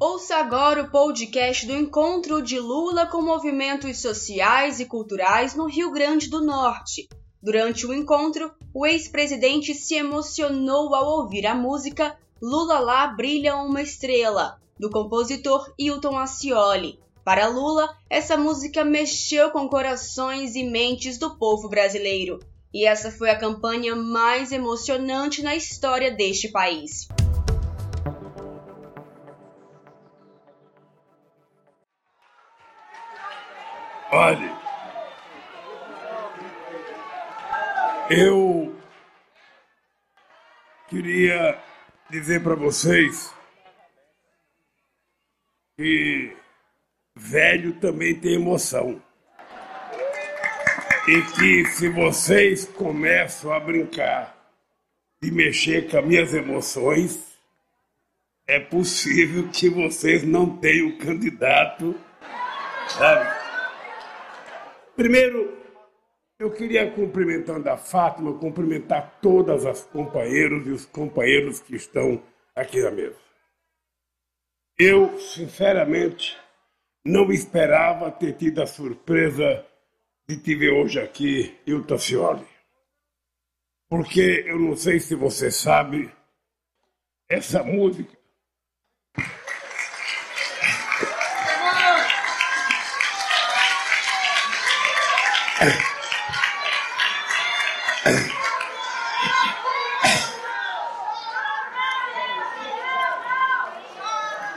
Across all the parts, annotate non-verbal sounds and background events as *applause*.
Ouça agora o podcast do encontro de Lula com movimentos sociais e culturais no Rio Grande do Norte. Durante o encontro, o ex-presidente se emocionou ao ouvir a música Lula lá brilha uma estrela, do compositor Hilton Ascioli. Para Lula, essa música mexeu com corações e mentes do povo brasileiro, e essa foi a campanha mais emocionante na história deste país. Olhe, eu queria dizer para vocês que velho também tem emoção. E que se vocês começam a brincar de mexer com as minhas emoções, é possível que vocês não tenham candidato, sabe? Primeiro, eu queria, cumprimentando a Fátima, cumprimentar todas as companheiros e os companheiros que estão aqui na mesa. Eu, sinceramente, não esperava ter tido a surpresa de te ver hoje aqui, Hilton Cioli. Porque eu não sei se você sabe, essa música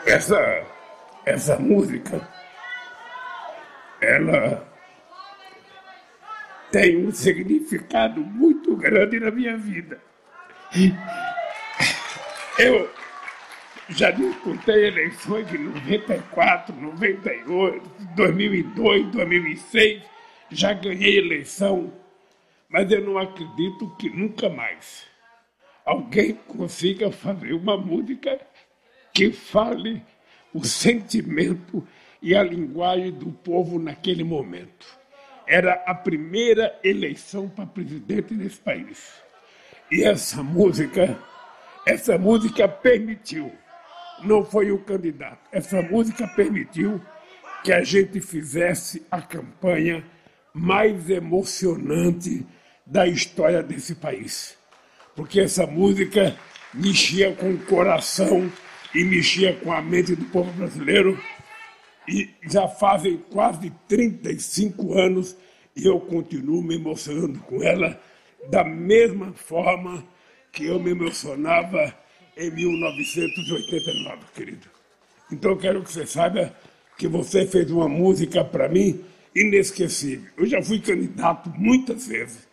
Essa, essa música, ela tem um significado muito grande na minha vida. Eu já disputei eleições de 94, 98, 2002, 2006 já ganhei eleição, mas eu não acredito que nunca mais alguém consiga fazer uma música que fale o sentimento e a linguagem do povo naquele momento. Era a primeira eleição para presidente desse país. E essa música, essa música permitiu, não foi o candidato, essa música permitiu que a gente fizesse a campanha mais emocionante da história desse país. Porque essa música mexia com o coração e mexia com a mente do povo brasileiro. E já fazem quase 35 anos e eu continuo me emocionando com ela da mesma forma que eu me emocionava em 1989, querido. Então eu quero que você saiba que você fez uma música para mim inesquecível. Eu já fui candidato muitas vezes,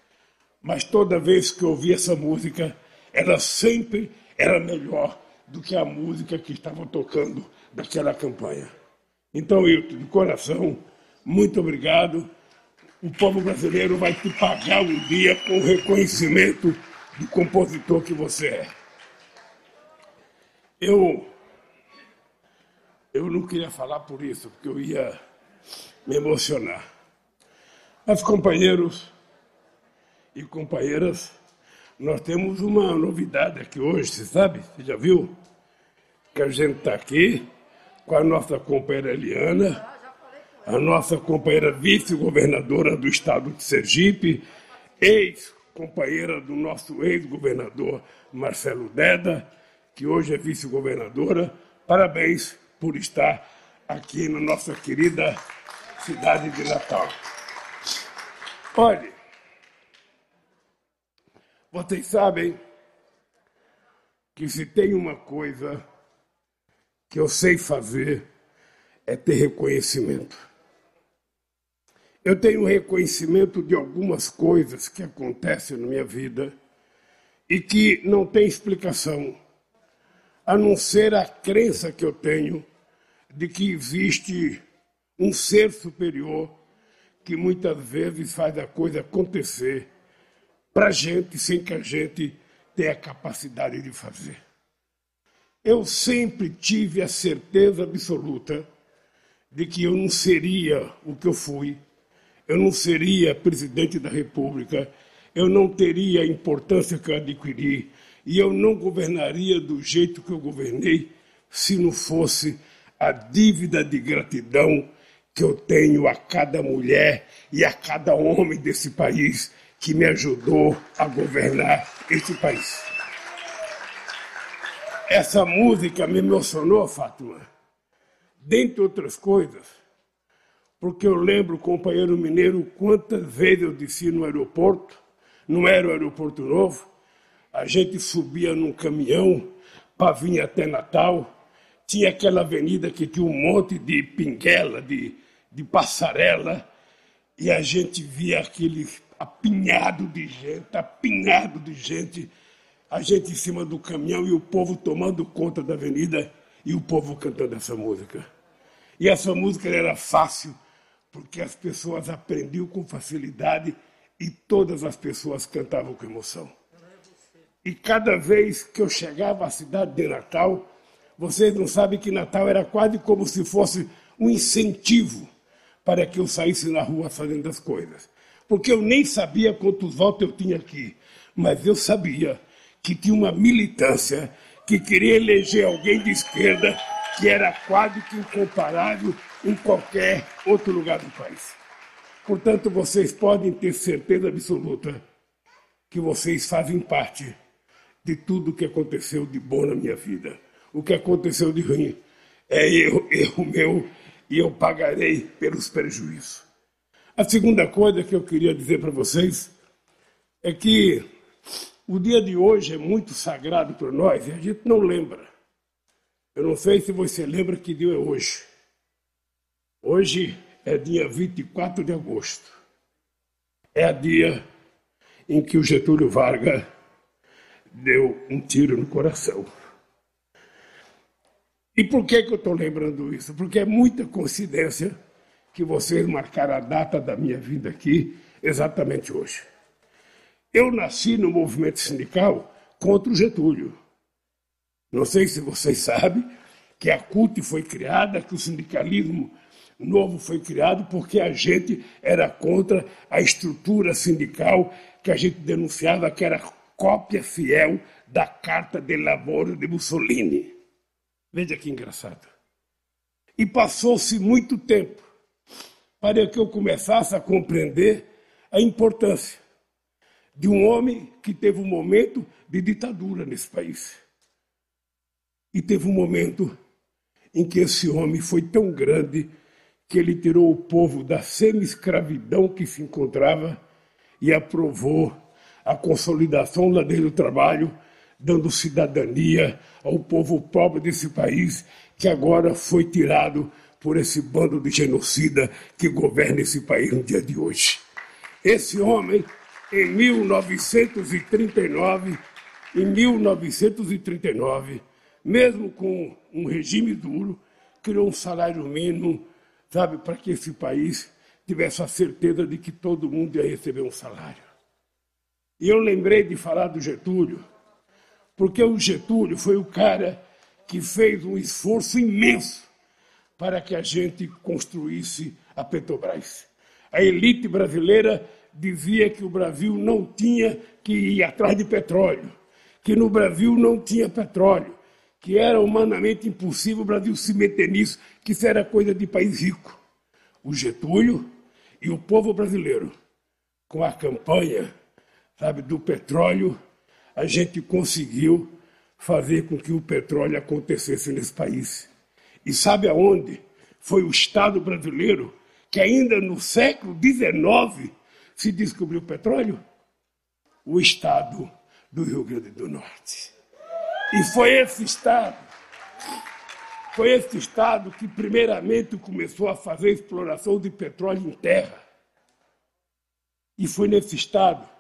mas toda vez que ouvi essa música, ela sempre era melhor do que a música que estava tocando daquela campanha. Então, eu, de coração, muito obrigado. O povo brasileiro vai te pagar um dia com o reconhecimento do compositor que você é. Eu, eu não queria falar por isso, porque eu ia me emocionar. Mas, companheiros e companheiras, nós temos uma novidade aqui hoje, você sabe? Você já viu? Que a gente está aqui com a nossa companheira Eliana, a nossa companheira vice-governadora do estado de Sergipe, ex-companheira do nosso ex-governador Marcelo Deda, que hoje é vice-governadora. Parabéns por estar aqui na nossa querida cidade de Natal. Olhe, vocês sabem que se tem uma coisa que eu sei fazer é ter reconhecimento. Eu tenho reconhecimento de algumas coisas que acontecem na minha vida e que não tem explicação, a não ser a crença que eu tenho de que existe um ser superior que muitas vezes faz a coisa acontecer para a gente sem que a gente tenha a capacidade de fazer. Eu sempre tive a certeza absoluta de que eu não seria o que eu fui, eu não seria presidente da República, eu não teria a importância que eu adquiri e eu não governaria do jeito que eu governei se não fosse a dívida de gratidão que eu tenho a cada mulher e a cada homem desse país que me ajudou a governar esse país. Essa música me emocionou, Fátima, dentre outras coisas, porque eu lembro, companheiro mineiro, quantas vezes eu desci no aeroporto, não era o aeroporto novo, a gente subia num caminhão para vir até Natal, tinha aquela avenida que tinha um monte de pinguela, de, de passarela, e a gente via aquele apinhado de gente, apinhado de gente, a gente em cima do caminhão e o povo tomando conta da avenida e o povo cantando essa música. E essa música era fácil, porque as pessoas aprendiam com facilidade e todas as pessoas cantavam com emoção. E cada vez que eu chegava à cidade de Natal, vocês não sabem que Natal era quase como se fosse um incentivo para que eu saísse na rua fazendo as coisas. Porque eu nem sabia quantos votos eu tinha aqui, mas eu sabia que tinha uma militância que queria eleger alguém de esquerda que era quase que incomparável em qualquer outro lugar do país. Portanto, vocês podem ter certeza absoluta que vocês fazem parte de tudo que aconteceu de bom na minha vida. O que aconteceu de ruim é erro, *laughs* erro meu e eu pagarei pelos prejuízos. A segunda coisa que eu queria dizer para vocês é que o dia de hoje é muito sagrado para nós e a gente não lembra. Eu não sei se você lembra que dia é hoje. Hoje é dia 24 de agosto. É a dia em que o Getúlio Vargas deu um tiro no coração. E por que, que eu estou lembrando isso? Porque é muita coincidência que vocês marcaram a data da minha vida aqui exatamente hoje. Eu nasci no movimento sindical contra o Getúlio. Não sei se vocês sabem que a CUT foi criada, que o sindicalismo novo foi criado porque a gente era contra a estrutura sindical que a gente denunciava que era cópia fiel da Carta de Lavoro de Mussolini. Veja que engraçado. E passou-se muito tempo para que eu começasse a compreender a importância de um homem que teve um momento de ditadura nesse país. E teve um momento em que esse homem foi tão grande que ele tirou o povo da semi-escravidão que se encontrava e aprovou a consolidação da lei do trabalho, dando cidadania ao povo pobre desse país que agora foi tirado por esse bando de genocida que governa esse país no dia de hoje. Esse homem em 1939, em 1939, mesmo com um regime duro, criou um salário mínimo, sabe, para que esse país tivesse a certeza de que todo mundo ia receber um salário. E eu lembrei de falar do Getúlio, porque o Getúlio foi o cara que fez um esforço imenso para que a gente construísse a Petrobras. A elite brasileira dizia que o Brasil não tinha que ir atrás de petróleo, que no Brasil não tinha petróleo, que era humanamente impossível o Brasil se meter nisso, que isso era coisa de país rico. O Getúlio e o povo brasileiro, com a campanha, sabe, do petróleo, a gente conseguiu fazer com que o petróleo acontecesse nesse país. E sabe aonde foi o Estado brasileiro que ainda no século XIX se descobriu petróleo? O estado do Rio Grande do Norte. E foi esse estado, foi esse estado que primeiramente começou a fazer exploração de petróleo em terra. E foi nesse estado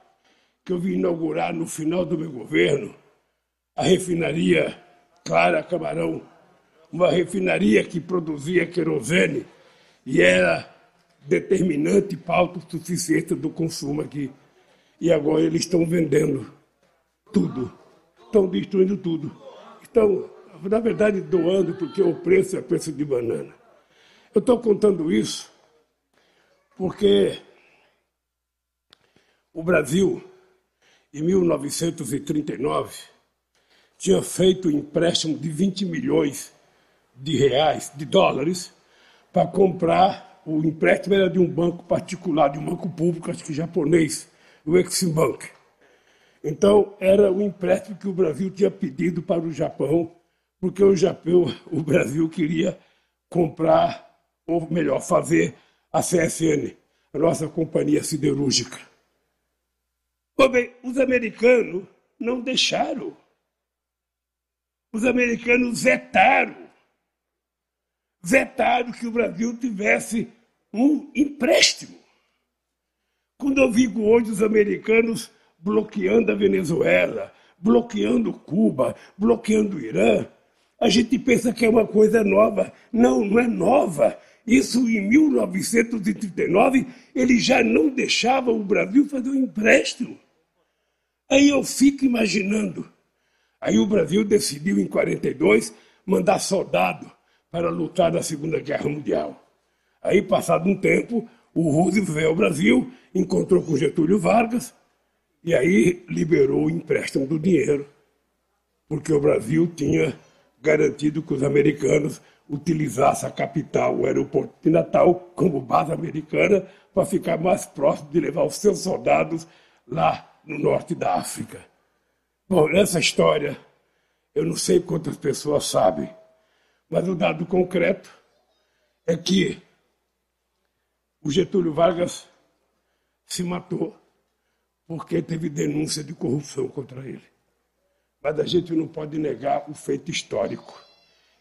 que eu vim inaugurar no final do meu governo a refinaria Clara Camarão, uma refinaria que produzia querosene e era determinante para a autossuficiência do consumo aqui. E agora eles estão vendendo tudo, estão destruindo tudo. Estão, na verdade, doando, porque o preço é preço de banana. Eu estou contando isso porque o Brasil, em 1939, tinha feito um empréstimo de 20 milhões de reais, de dólares, para comprar o empréstimo era de um banco particular, de um banco público, acho que japonês, o Exim Bank. Então, era o empréstimo que o Brasil tinha pedido para o Japão, porque o Japão, *laughs* o Brasil queria comprar, ou melhor, fazer a CSN, a nossa companhia siderúrgica. Bem, os americanos não deixaram. Os americanos vetaram. Vetaram que o Brasil tivesse um empréstimo. Quando eu vi hoje os americanos bloqueando a Venezuela, bloqueando Cuba, bloqueando o Irã, a gente pensa que é uma coisa nova. Não, não é nova. Isso em 1939, ele já não deixava o Brasil fazer um empréstimo. Aí eu fico imaginando. Aí o Brasil decidiu, em 42, mandar soldado para lutar na Segunda Guerra Mundial. Aí, passado um tempo, o Roosevelt veio ao Brasil, encontrou com Getúlio Vargas, e aí liberou o empréstimo do dinheiro, porque o Brasil tinha garantido que os americanos utilizassem a capital, o aeroporto de Natal, como base americana, para ficar mais próximo de levar os seus soldados lá no norte da África. Bom, nessa história, eu não sei quantas pessoas sabem, mas o dado concreto é que o Getúlio Vargas se matou porque teve denúncia de corrupção contra ele. Mas a gente não pode negar o feito histórico.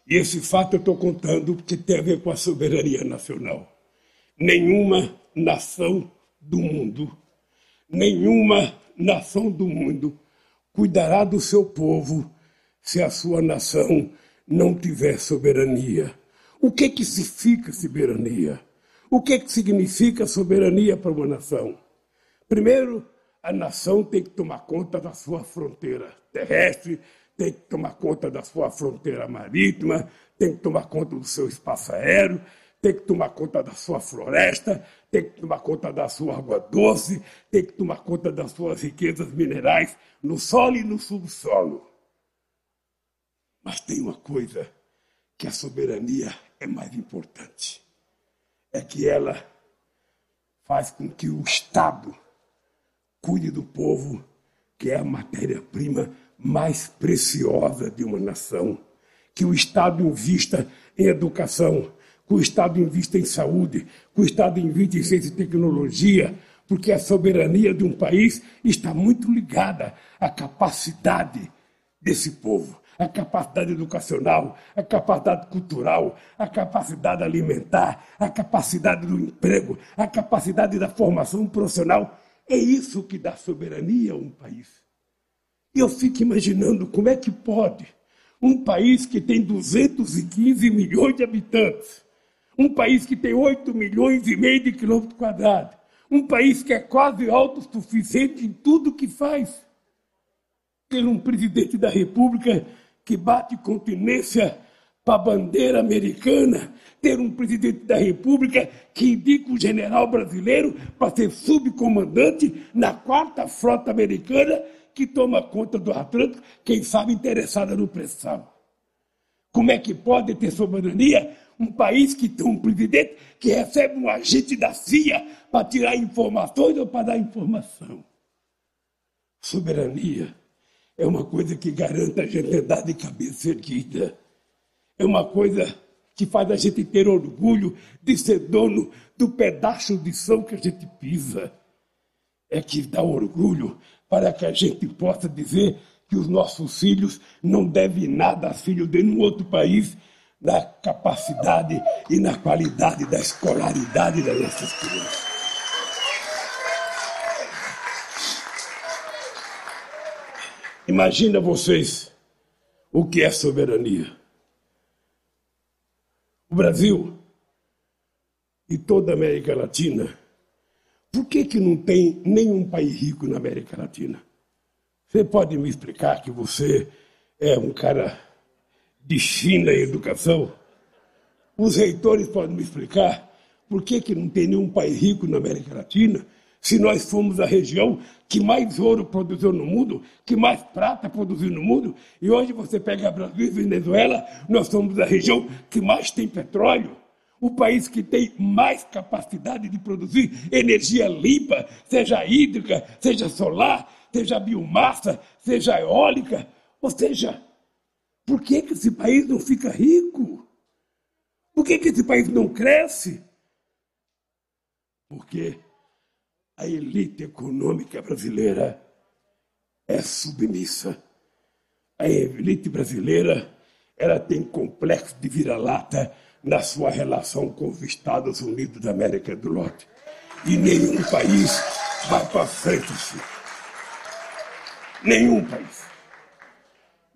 E esse fato eu estou contando porque tem a ver com a soberania nacional. Nenhuma nação do mundo, nenhuma nação do mundo cuidará do seu povo se a sua nação não tiver soberania. O que que significa soberania? O que que significa soberania para uma nação? Primeiro, a nação tem que tomar conta da sua fronteira terrestre, tem que tomar conta da sua fronteira marítima, tem que tomar conta do seu espaço aéreo, tem que tomar conta da sua floresta, tem que tomar conta da sua água doce, tem que tomar conta das suas riquezas minerais no solo e no subsolo. Mas tem uma coisa que a soberania é mais importante: é que ela faz com que o Estado cuide do povo, que é a matéria-prima mais preciosa de uma nação. Que o Estado invista em educação, que o Estado invista em saúde, que o Estado invista em ciência e tecnologia, porque a soberania de um país está muito ligada à capacidade desse povo, à capacidade educacional, à capacidade cultural, à capacidade alimentar, à capacidade do emprego, à capacidade da formação profissional é isso que dá soberania a um país. E eu fico imaginando como é que pode um país que tem 215 milhões de habitantes, um país que tem 8 milhões e meio de quilômetros quadrados, um país que é quase autossuficiente em tudo que faz, ter um presidente da República que bate continência para a bandeira americana, ter um presidente da República que indica o general brasileiro para ser subcomandante na quarta frota americana que toma conta do Atlântico, quem sabe interessada no pré-sal. Como é que pode ter soberania um país que tem um presidente que recebe um agente da CIA para tirar informações ou para dar informação? Soberania é uma coisa que garanta a gente andar de cabeça erguida é uma coisa que faz a gente ter orgulho de ser dono do pedaço de chão que a gente pisa. É que dá orgulho para que a gente possa dizer que os nossos filhos não devem nada a filhos de nenhum outro país na capacidade e na qualidade da escolaridade das nossas crianças. Imagina vocês o que é soberania. O Brasil e toda a América Latina, por que, que não tem nenhum país rico na América Latina? Você pode me explicar que você é um cara de fina educação? Os reitores podem me explicar por que, que não tem nenhum país rico na América Latina? se nós fomos a região que mais ouro produziu no mundo, que mais prata produziu no mundo, e hoje você pega Brasil e Venezuela, nós somos a região que mais tem petróleo, o país que tem mais capacidade de produzir energia limpa, seja hídrica, seja solar, seja biomassa, seja eólica, ou seja, por que, que esse país não fica rico? Por que, que esse país não cresce? Porque a elite econômica brasileira é submissa. A elite brasileira ela tem complexo de vira-lata na sua relação com os Estados Unidos da América do Norte. E nenhum país vai para frente. Nenhum país.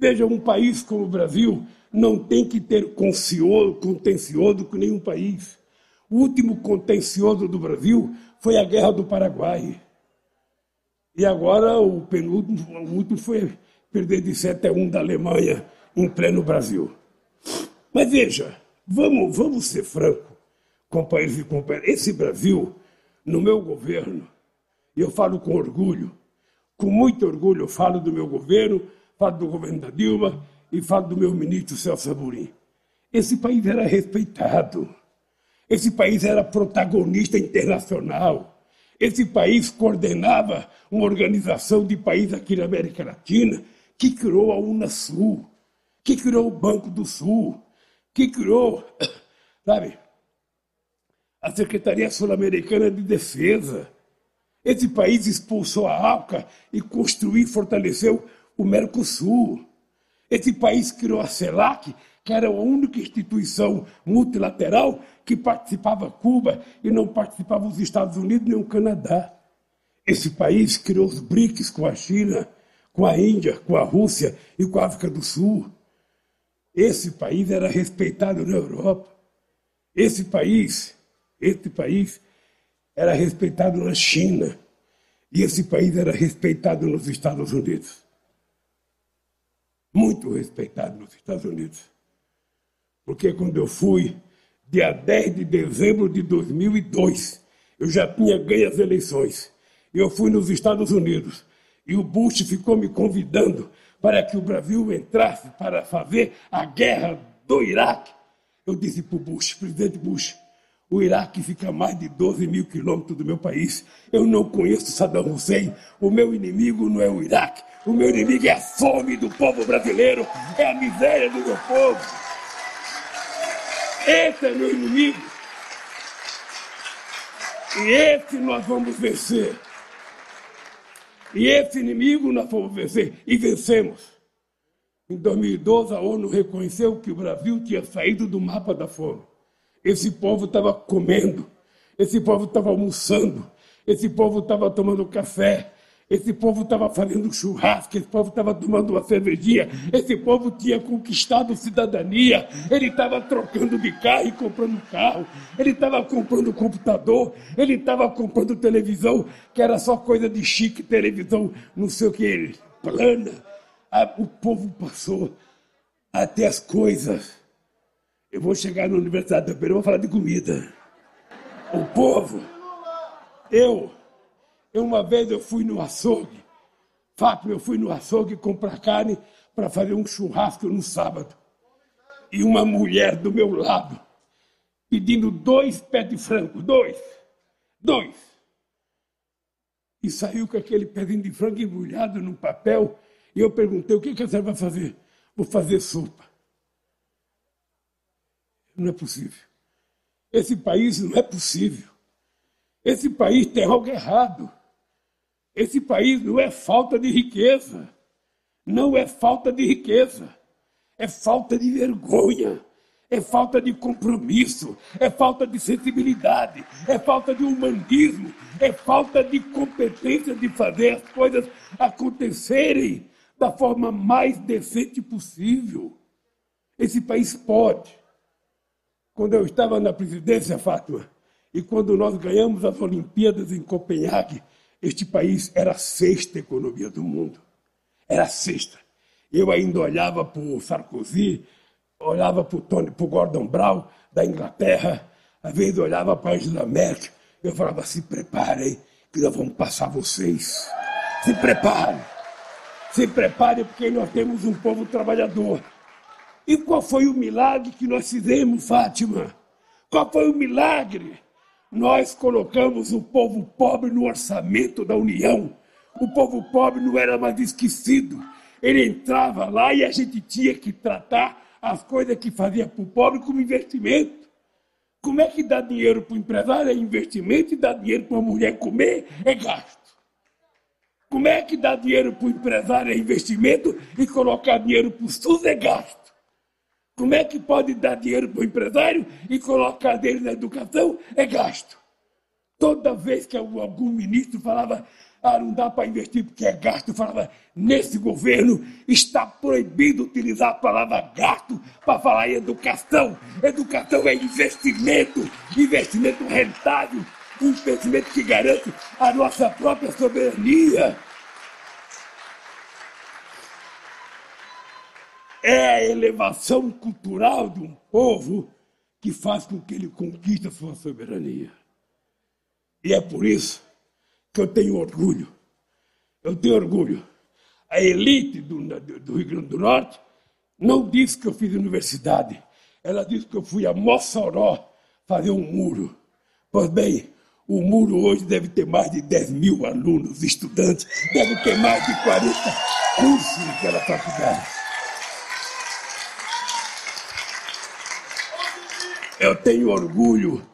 Veja, um país como o Brasil não tem que ter contencioso com nenhum país. O último contencioso do Brasil foi a Guerra do Paraguai. E agora o penúltimo, o último foi perder de 7 a 1 da Alemanha em pleno Brasil. Mas veja, vamos, vamos ser franco, companheiros e companheiras. Esse Brasil, no meu governo, eu falo com orgulho, com muito orgulho, eu falo do meu governo, falo do governo da Dilma e falo do meu ministro Celso Amorim. Esse país era respeitado. Esse país era protagonista internacional. Esse país coordenava uma organização de países aqui na América Latina que criou a Unasul, que criou o Banco do Sul, que criou, *coughs* sabe, a Secretaria Sul-Americana de Defesa. Esse país expulsou a ALCA e construiu e fortaleceu o Mercosul. Esse país criou a CELAC, que era a única instituição multilateral que participava Cuba e não participavam os Estados Unidos nem o Canadá. Esse país criou os BRICS com a China, com a Índia, com a Rússia e com a África do Sul. Esse país era respeitado na Europa. Esse país, esse país era respeitado na China. E esse país era respeitado nos Estados Unidos. Muito respeitado nos Estados Unidos. Porque quando eu fui dia 10 de dezembro de 2002. Eu já tinha ganho as eleições. Eu fui nos Estados Unidos e o Bush ficou me convidando para que o Brasil entrasse para fazer a guerra do Iraque. Eu disse para o Bush, presidente Bush, o Iraque fica a mais de 12 mil quilômetros do meu país. Eu não conheço Saddam Hussein. O meu inimigo não é o Iraque. O meu inimigo é a fome do povo brasileiro, é a miséria do meu povo. Esse é meu inimigo. E esse nós vamos vencer. E esse inimigo nós vamos vencer. E vencemos. Em 2012, a ONU reconheceu que o Brasil tinha saído do mapa da fome. Esse povo estava comendo, esse povo estava almoçando, esse povo estava tomando café, esse povo estava fazendo churrasco, esse povo estava tomando uma cervejinha, esse povo tinha conquistado cidadania, ele estava trocando de carro e comprando carro, ele estava comprando computador, ele estava comprando televisão, que era só coisa de chique, televisão, não sei o que, plana. Ah, o povo passou até as coisas. Eu vou chegar na Universidade da Pereira, vou falar de comida. O povo, eu eu, uma vez eu fui no açougue, Fátima, eu fui no açougue comprar carne para fazer um churrasco no sábado. E uma mulher do meu lado, pedindo dois pés de frango, dois, dois. E saiu com aquele pezinho de frango embrulhado num papel. E eu perguntei: o que, que a senhora vai fazer? Vou fazer sopa. Não é possível. Esse país não é possível. Esse país tem algo errado. Esse país não é falta de riqueza, não é falta de riqueza, é falta de vergonha, é falta de compromisso, é falta de sensibilidade, é falta de humanismo, é falta de competência de fazer as coisas acontecerem da forma mais decente possível. Esse país pode. Quando eu estava na presidência, Fátima, e quando nós ganhamos as Olimpíadas em Copenhague, este país era a sexta economia do mundo. Era a sexta. Eu ainda olhava para o Sarkozy, olhava para o Gordon Brown, da Inglaterra, às vezes olhava para a Angela Merkel, eu falava, se preparem, que nós vamos passar vocês. Se prepare. Se prepare porque nós temos um povo trabalhador. E qual foi o milagre que nós fizemos, Fátima? Qual foi o milagre? Nós colocamos o povo pobre no orçamento da União. O povo pobre não era mais esquecido. Ele entrava lá e a gente tinha que tratar as coisas que fazia para o pobre como investimento. Como é que dá dinheiro para o empresário? É investimento e dá dinheiro para a mulher comer? É gasto. Como é que dá dinheiro para o empresário? É investimento e colocar dinheiro para o SUS é gasto. Como é que pode dar dinheiro para o empresário e colocar dele na educação? É gasto. Toda vez que algum ministro falava, ah, não dá para investir porque é gasto, falava, nesse governo está proibido utilizar a palavra gasto para falar em educação. Educação é investimento, investimento rentável, investimento que garante a nossa própria soberania. É a elevação cultural de um povo que faz com que ele conquiste a sua soberania. E é por isso que eu tenho orgulho. Eu tenho orgulho. A elite do, do Rio Grande do Norte não disse que eu fiz universidade. Ela disse que eu fui a Mossoró fazer um muro. Pois bem, o muro hoje deve ter mais de 10 mil alunos, estudantes, deve ter mais de 40 cursos naquela faculdade. Eu tenho orgulho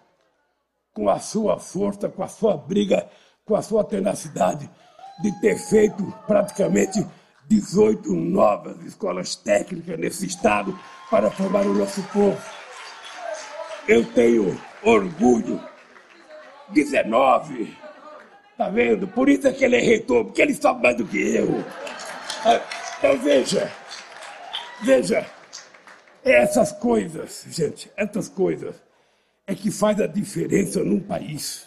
com a sua força, com a sua briga, com a sua tenacidade de ter feito praticamente 18 novas escolas técnicas nesse estado para formar o nosso povo. Eu tenho orgulho. 19. Tá vendo? Por isso é que ele é reitor, porque ele sabe mais do que eu. Ah, então veja, veja, essas coisas, gente, essas coisas é que faz a diferença num país.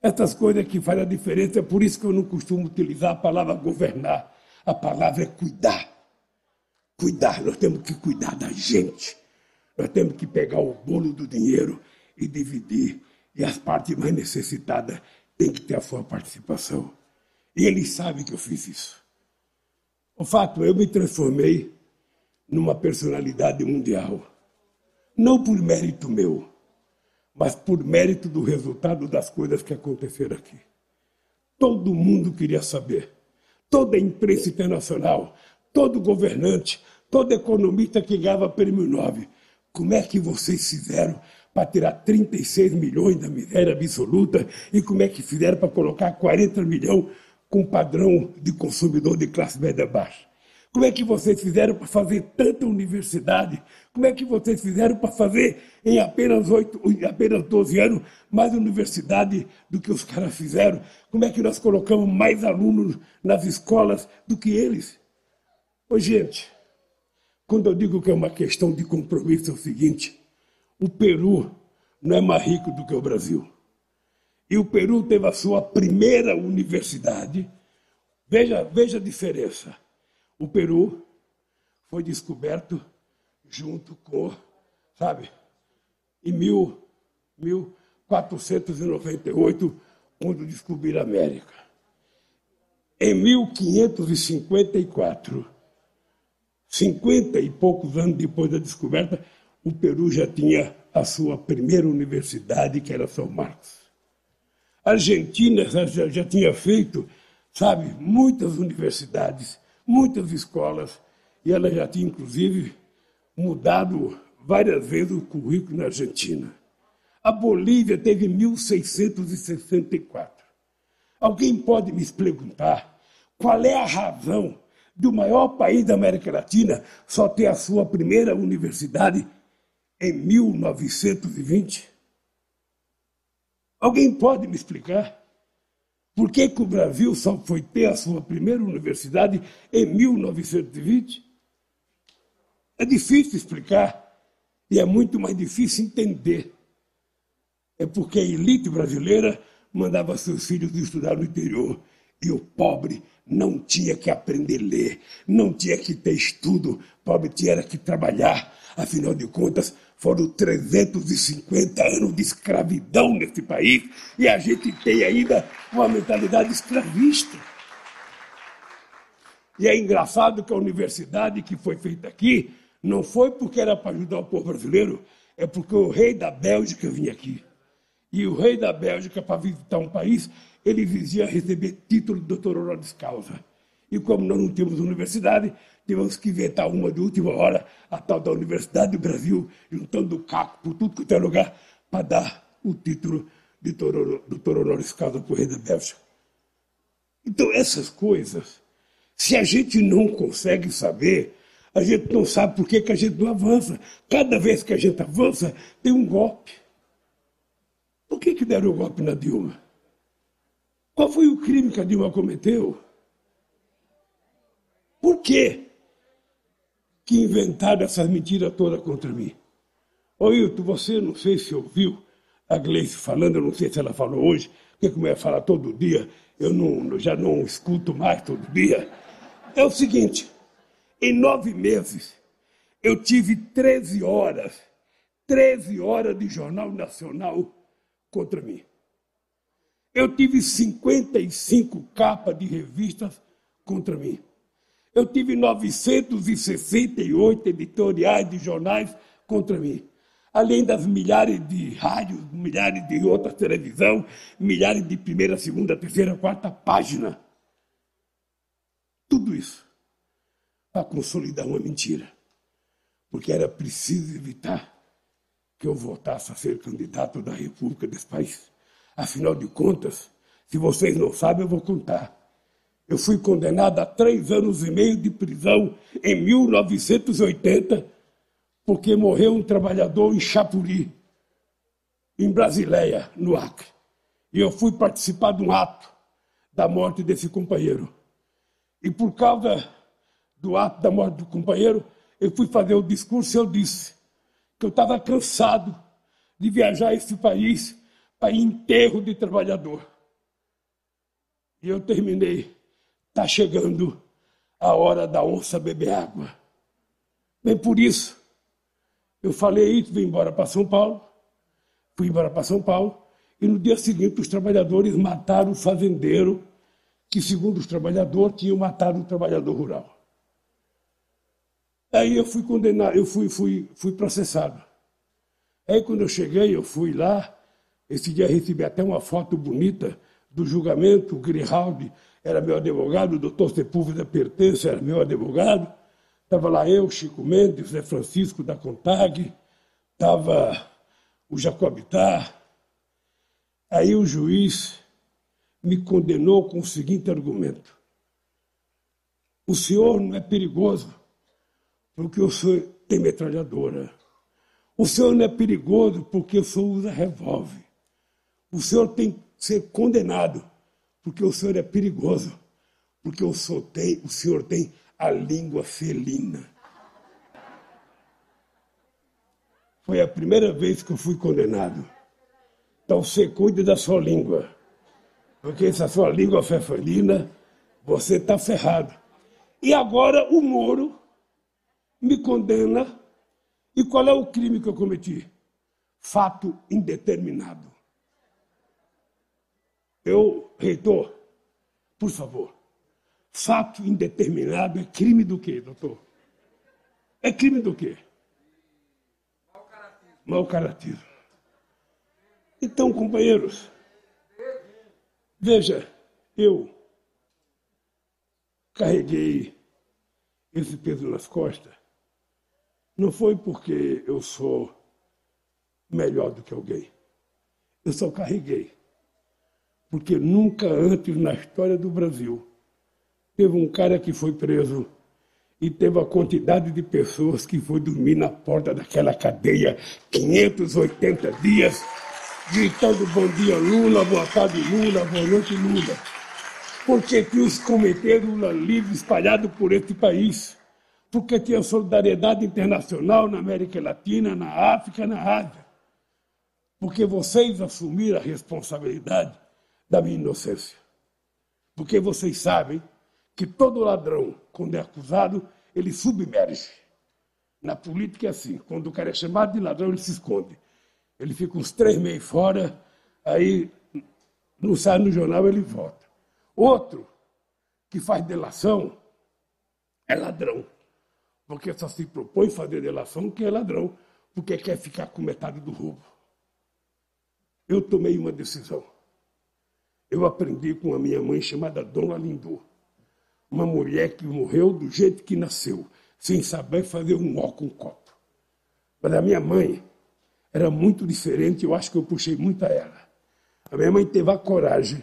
Essas coisas é que faz a diferença, é por isso que eu não costumo utilizar a palavra governar. A palavra é cuidar. Cuidar, nós temos que cuidar da gente. Nós temos que pegar o bolo do dinheiro e dividir. E as partes mais necessitadas têm que ter a sua participação. E eles sabem que eu fiz isso. O fato, eu me transformei numa personalidade mundial. Não por mérito meu, mas por mérito do resultado das coisas que aconteceram aqui. Todo mundo queria saber. Toda imprensa internacional, todo governante, todo economista que ganhava prêmio Nobel. Como é que vocês fizeram para tirar 36 milhões da miséria absoluta e como é que fizeram para colocar 40 milhões com padrão de consumidor de classe média baixa? Como é que vocês fizeram para fazer tanta universidade? Como é que vocês fizeram para fazer em apenas, 8, em apenas 12 anos mais universidade do que os caras fizeram? Como é que nós colocamos mais alunos nas escolas do que eles? Ô, gente, quando eu digo que é uma questão de compromisso, é o seguinte: o Peru não é mais rico do que o Brasil. E o Peru teve a sua primeira universidade. Veja, veja a diferença o Peru foi descoberto junto com, sabe, em mil, 1498, quando descobriram a América. Em 1554, 50 e poucos anos depois da descoberta, o Peru já tinha a sua primeira universidade, que era São Marcos. A Argentina já, já tinha feito, sabe, muitas universidades muitas escolas, e ela já tinha, inclusive, mudado várias vezes o currículo na Argentina. A Bolívia teve 1664. Alguém pode me perguntar qual é a razão do maior país da América Latina só ter a sua primeira universidade em 1920? Alguém pode me explicar? Por que, que o Brasil só foi ter a sua primeira universidade em 1920? É difícil explicar e é muito mais difícil entender. É porque a elite brasileira mandava seus filhos estudar no interior e o pobre não tinha que aprender a ler, não tinha que ter estudo, o pobre tinha que trabalhar. Afinal de contas, Foram 350 anos de escravidão nesse país e a gente tem ainda uma mentalidade escravista. E é engraçado que a universidade que foi feita aqui não foi porque era para ajudar o povo brasileiro, é porque o rei da Bélgica vinha aqui. E o rei da Bélgica, para visitar um país, ele exigia receber título de doutor honoris causa. E como nós não temos universidade, tivemos que inventar uma de última hora, a tal da Universidade do Brasil, juntando caco por tudo que tem lugar, para dar o título de doutor honoris causa o rei da Bélgica. Então, essas coisas, se a gente não consegue saber, a gente não sabe por que, que a gente não avança. Cada vez que a gente avança, tem um golpe. Por que, que deram o golpe na Dilma? Qual foi o crime que a Dilma cometeu? Por quê que inventaram essas mentiras todas contra mim? Ô Hilton, você não sei se ouviu a Gleice falando, eu não sei se ela falou hoje, porque como ela fala todo dia, eu não, já não escuto mais todo dia. É o seguinte, em nove meses, eu tive 13 horas, 13 horas de Jornal Nacional contra mim. Eu tive 55 capas de revistas contra mim. Eu tive 968 editoriais de jornais contra mim. Além das milhares de rádios, milhares de outras televisão, milhares de primeira, segunda, terceira, quarta página. Tudo isso para consolidar uma mentira. Porque era preciso evitar que eu voltasse a ser candidato da República desse país. Afinal de contas, se vocês não sabem, eu vou contar. Eu fui condenado a três anos e meio de prisão em 1980, porque morreu um trabalhador em Chapuri, em Brasileia, no Acre. E eu fui participar de um ato da morte desse companheiro. E por causa do ato da morte do companheiro, eu fui fazer o discurso e eu disse que eu estava cansado de viajar esse país para enterro de trabalhador. E eu terminei. Está chegando a hora da onça beber água. Bem, por isso, eu falei isso, vim embora para São Paulo, fui embora para São Paulo, e no dia seguinte os trabalhadores mataram o fazendeiro, que, segundo os trabalhadores, tinham matado o trabalhador rural. Aí eu fui condenado, eu fui, fui, fui processado. Aí quando eu cheguei, eu fui lá, esse dia recebi até uma foto bonita do julgamento, o Grijaldi era meu advogado, o doutor Sepúlveda Pertence era meu advogado, estava lá eu, Chico Mendes, Zé Francisco da Contag, estava o Jacobitar. Aí o juiz me condenou com o seguinte argumento: o senhor não é perigoso porque o senhor tem metralhadora. O senhor não é perigoso porque o senhor usa revólver. O senhor tem ser condenado, porque o senhor é perigoso, porque o senhor tem, o senhor tem a língua felina. Foi a primeira vez que eu fui condenado. Então você cuide da sua língua, porque se a sua língua for felina, você está ferrado. E agora o Moro me condena. E qual é o crime que eu cometi? Fato indeterminado. Eu, reitor, por favor, fato indeterminado é crime do quê, doutor? É crime do quê? Mau caratismo. Mau caratismo. Então, companheiros, veja, eu carreguei esse peso nas costas, não foi porque eu sou melhor do que alguém. Eu só carreguei porque nunca antes na história do Brasil teve um cara que foi preso e teve a quantidade de pessoas que foi dormir na porta daquela cadeia 580 dias, gritando bom dia Lula, boa tarde Lula, boa noite Lula. Porque tinha os comitês Lula livre espalhados por esse país. Porque tinha solidariedade internacional na América Latina, na África, na Ásia. Porque vocês assumiram a responsabilidade da minha inocência. Porque vocês sabem que todo ladrão, quando é acusado, ele submerge. Na política é assim: quando o cara é chamado de ladrão, ele se esconde. Ele fica uns três meses fora, aí não sai no jornal, ele volta. Outro que faz delação é ladrão. Porque só se propõe fazer delação que é ladrão, porque quer ficar com metade do roubo. Eu tomei uma decisão. Eu aprendi com a minha mãe chamada Dona Lindu. Uma mulher que morreu do jeito que nasceu, sem saber fazer um ó com um copo. Mas a minha mãe era muito diferente, eu acho que eu puxei muito a ela. A minha mãe teve a coragem,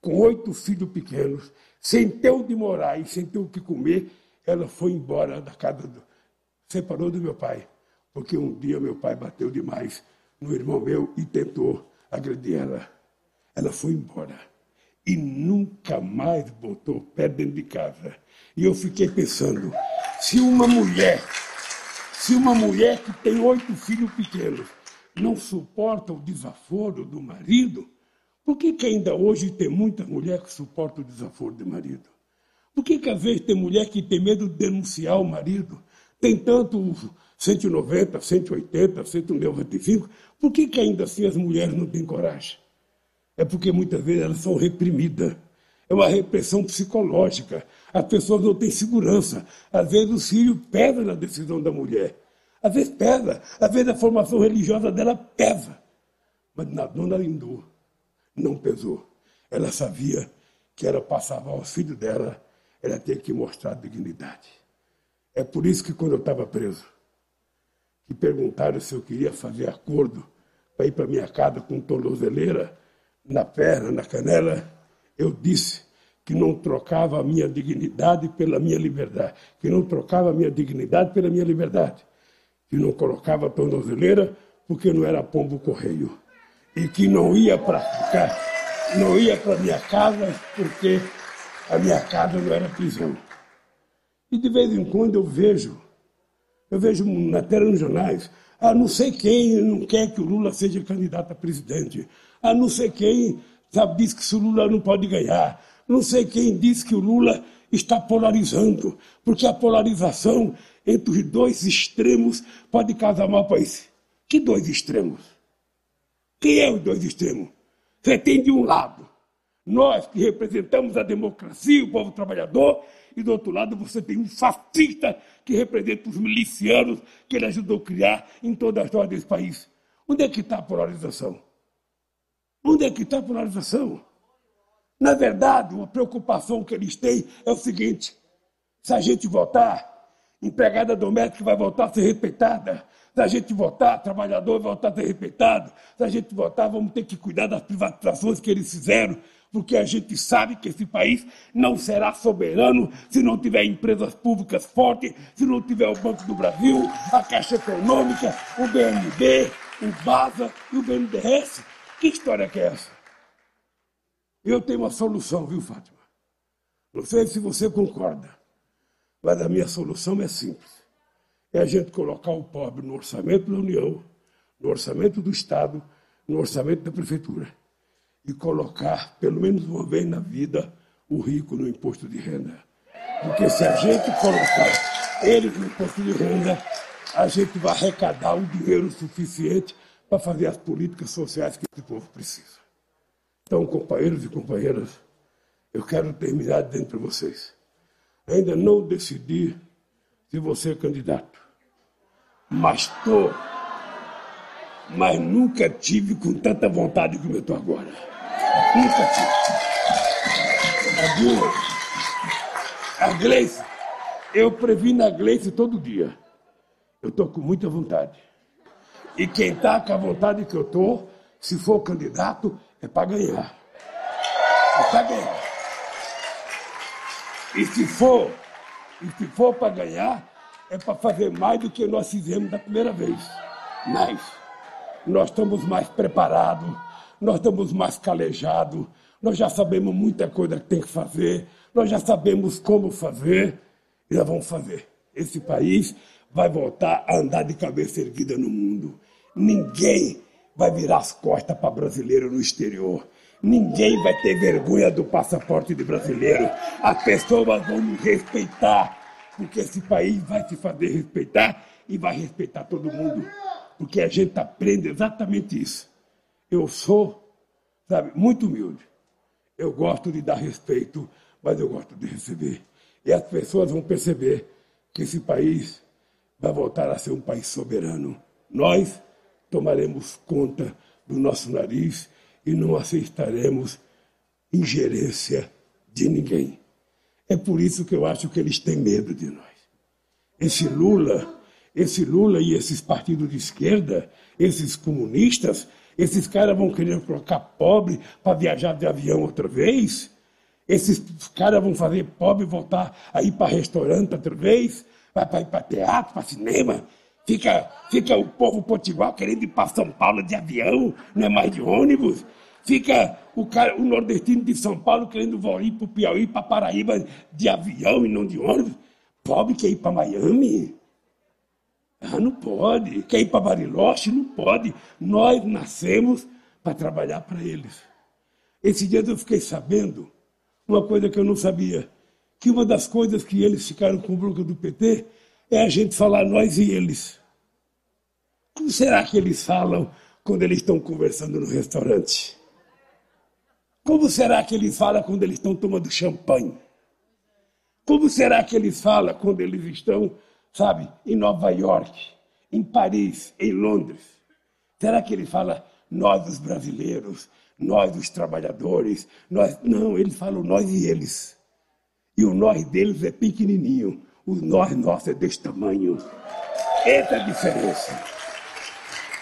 com oito filhos pequenos, sem ter onde morar e sem ter o que comer, ela foi embora da casa do. separou do meu pai. Porque um dia meu pai bateu demais no irmão meu e tentou agredir ela. Ela foi embora e nunca mais botou o pé dentro de casa. E eu fiquei pensando, se uma mulher, se uma mulher que tem oito filhos pequenos não suporta o desaforo do marido, por que, que ainda hoje tem muita mulher que suporta o desaforo do marido? Por que, que às vezes tem mulher que tem medo de denunciar o marido? Tem tanto 190, 180, 195. Por que, que ainda assim as mulheres não têm coragem? É porque muitas vezes elas são reprimidas. É uma repressão psicológica. As pessoas não têm segurança. Às vezes o filho pesa na decisão da mulher. Às vezes pesa. Às vezes a formação religiosa dela pesa. Mas na dona Lindu não pesou. Ela sabia que era passar aos filhos dela ela tinha que mostrar dignidade. É por isso que quando eu estava preso, que perguntaram se eu queria fazer acordo para ir para minha casa com tornozeleira na perna, na canela, eu disse que não trocava a minha dignidade pela minha liberdade, que não trocava a minha dignidade pela minha liberdade, que não colocava tornozeleira porque não era pombo correio e que não ia para não ia para minha casa porque a minha casa não era prisão. E de vez em quando eu vejo, eu vejo na tela nos jornais, ah, não sei quem não quer que o Lula seja candidato a presidente. Ah, não sei quem sabe, diz que o Lula não pode ganhar. Não sei quem diz que o Lula está polarizando, porque a polarização entre os dois extremos pode causar mal esse. Que dois extremos? Quem é os dois extremos? Você tem de um lado nós que representamos a democracia, o povo trabalhador, e do outro lado você tem um fascista que representa os milicianos que ele ajudou a criar em toda a história desse país. Onde é que está a polarização? Onde é que está a polarização? Na verdade, uma preocupação que eles têm é o seguinte: se a gente votar, empregada doméstica vai voltar a ser respeitada. Se a gente votar, trabalhador vai voltar a ser respeitado. Se a gente votar, vamos ter que cuidar das privatizações que eles fizeram porque a gente sabe que esse país não será soberano se não tiver empresas públicas fortes, se não tiver o Banco do Brasil, a Caixa Econômica, o BNB, o BASA e o BNDES. Que história que é essa? Eu tenho uma solução, viu, Fátima? Não sei se você concorda, mas a minha solução é simples. É a gente colocar o pobre no orçamento da União, no orçamento do Estado, no orçamento da Prefeitura e colocar, pelo menos uma vez na vida, o rico no imposto de renda. Porque se a gente colocar ele no imposto de renda, a gente vai arrecadar o dinheiro suficiente para fazer as políticas sociais que esse povo precisa. Então, companheiros e companheiras, eu quero terminar dentro para vocês. Ainda não decidi se vou ser candidato, mas estou, mas nunca tive com tanta vontade como eu estou agora. Nunca tive. A a Gleice, eu previ na Gleice todo dia. Eu estou com muita vontade. E quem está com a vontade que eu estou, se for candidato, é para ganhar. É para ganhar. E se for, e se for para ganhar, é para fazer mais do que nós fizemos da primeira vez. Mais. Nós estamos mais preparados nós estamos mais calejados, nós já sabemos muita coisa que tem que fazer, nós já sabemos como fazer e nós vamos fazer. Esse país vai voltar a andar de cabeça erguida no mundo. Ninguém vai virar as costas para brasileiro no exterior. Ninguém vai ter vergonha do passaporte de brasileiro. As pessoas vão nos respeitar, porque esse país vai se fazer respeitar e vai respeitar todo mundo, porque a gente aprende exatamente isso. Eu sou, sabe, muito humilde. Eu gosto de dar respeito, mas eu gosto de receber. E as pessoas vão perceber que esse país vai voltar a ser um país soberano. Nós tomaremos conta do nosso nariz e não aceitaremos ingerência de ninguém. É por isso que eu acho que eles têm medo de nós. Esse Lula, esse Lula e esses partidos de esquerda, esses comunistas, esses caras vão querer colocar pobre para viajar de avião outra vez? Esses caras vão fazer pobre voltar a ir para restaurante outra vez? Vai para ir para teatro, para cinema? Fica, fica o povo potiguar querendo ir para São Paulo de avião, não é mais de ônibus? Fica o, cara, o nordestino de São Paulo querendo ir para o Piauí, para Paraíba de avião e não de ônibus. Pobre quer ir para Miami? Ah, não pode. Quer ir para Bariloche? Não pode. Nós nascemos para trabalhar para eles. Esse dia eu fiquei sabendo uma coisa que eu não sabia. Que uma das coisas que eles ficaram com bloco do PT é a gente falar nós e eles. Como será que eles falam quando eles estão conversando no restaurante? Como será que eles falam quando eles estão tomando champanhe? Como será que eles falam quando eles estão, sabe, em Nova York, em Paris, em Londres? Será que ele fala nós os brasileiros, nós os trabalhadores, nós não, eles falam nós e eles. E o nós deles é pequenininho, o nós nosso é desse tamanho. Essa é a diferença.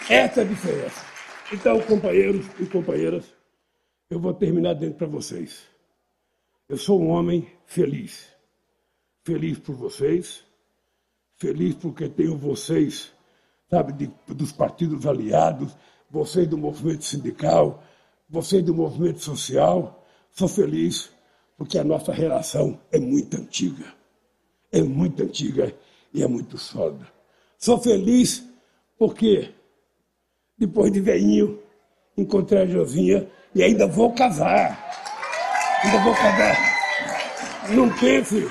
Essa é a diferença. Então, companheiros e companheiras, eu vou terminar dentro para vocês. Eu sou um homem feliz. Feliz por vocês, feliz porque tenho vocês, sabe, de, dos partidos aliados, vocês do movimento sindical, vocês do movimento social. Sou feliz porque a nossa relação é muito antiga. É muito antiga e é muito sólida. Sou feliz porque, depois de veinho, encontrei a Josinha e ainda vou casar. Ainda vou casar. Não pense,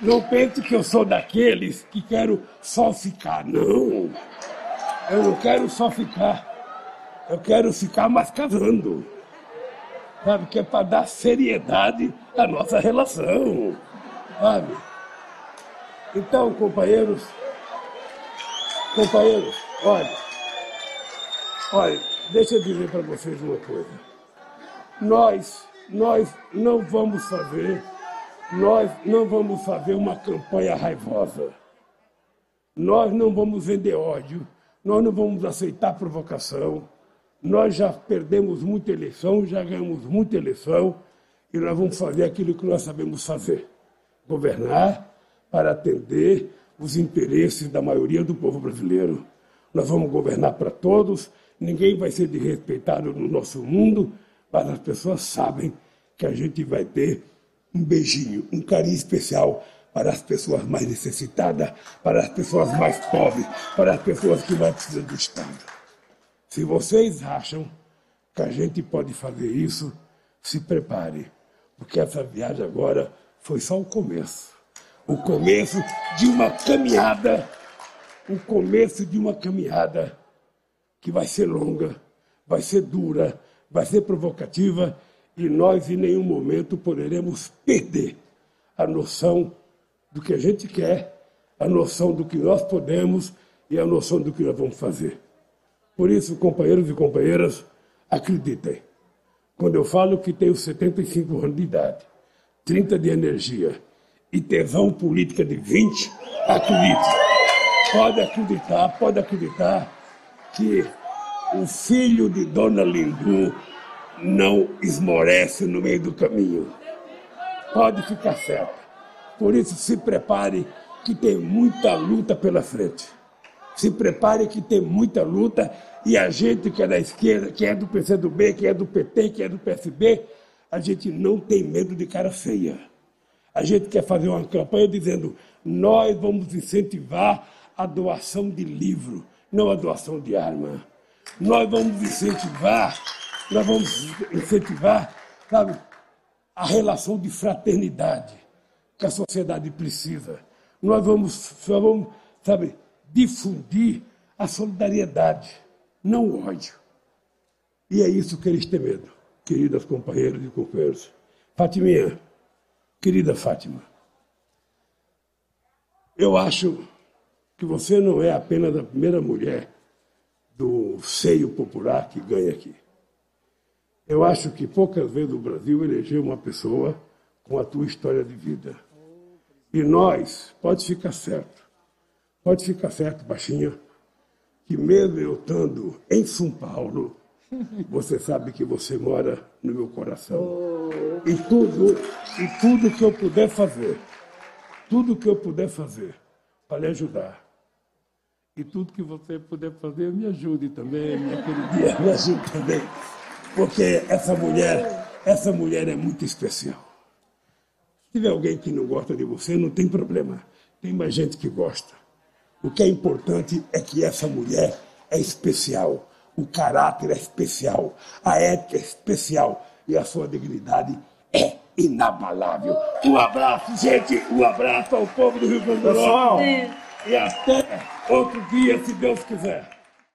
não pense que eu sou daqueles que quero só ficar. Não. Eu não quero só ficar. Eu quero ficar mais casando. Sabe? Que é para dar seriedade à nossa relação. Sabe? Então, companheiros, companheiros, olha, olha, deixa eu dizer para vocês uma coisa. Nós, nós não vamos fazer, nós não vamos fazer uma campanha raivosa. Nós não vamos vender ódio, nós não vamos aceitar provocação. Nós já perdemos muita eleição, já ganhamos muita eleição, e nós vamos fazer aquilo que nós sabemos fazer: governar para atender os interesses da maioria do povo brasileiro. Nós vamos governar para todos ninguém vai ser desrespeitado no nosso mundo, mas as pessoas sabem que a gente vai ter um beijinho, um carinho especial para as pessoas mais necessitadas, para as pessoas mais pobres, para as pessoas que mais precisam do Estado. Se vocês acham que a gente pode fazer isso, se prepare, porque essa viagem agora foi só o começo. O começo de uma caminhada, o começo de uma caminhada que vai ser longa, vai ser dura, vai ser provocativa e nós em nenhum momento poderemos perder a noção do que a gente quer, a noção do que nós podemos e a noção do que nós vamos fazer. Por isso, companheiros e companheiras, acreditem. Quando eu falo que tenho 75 anos de idade, 30 de energia e tesão política de 20, acredite. Pode acreditar, pode acreditar que o filho de Dona Lindu não esmorece no meio do caminho. Pode ficar certo. Por isso, se prepare que tem muita luta pela frente. Se prepare que tem muita luta e a gente que é da esquerda, que é do PCdoB, que é do PT, que é do PSB, a gente não tem medo de cara feia. A gente quer fazer uma campanha dizendo: nós vamos incentivar a doação de livro, não a doação de arma. Nós vamos incentivar, nós vamos incentivar, sabe, a relação de fraternidade que a sociedade precisa. Nós vamos, vamos sabe, difundir a solidariedade, não o ódio. E é isso que eles têm medo, queridas companheiras e companheiros. Fatiminha, querida Fátima, eu acho que você não é apenas a primeira mulher do seio popular que ganha aqui. Eu acho que poucas vezes o Brasil elegeu uma pessoa com a tua história de vida. E nós, pode ficar certo, pode ficar certo, baixinha, que mesmo eu estando em São Paulo, você sabe que você mora no meu coração. E tudo, e tudo que eu puder fazer, tudo que eu puder fazer para lhe ajudar. E tudo que você puder fazer, me ajude também, minha queridinha, me ajude também. Porque essa mulher, essa mulher é muito especial. Se tiver alguém que não gosta de você, não tem problema. Tem mais gente que gosta. O que é importante é que essa mulher é especial o caráter é especial, a ética é especial e a sua dignidade é inabalável. Um abraço, gente, um abraço ao povo do Rio Grande do Sul. E até outro dia, se Deus quiser.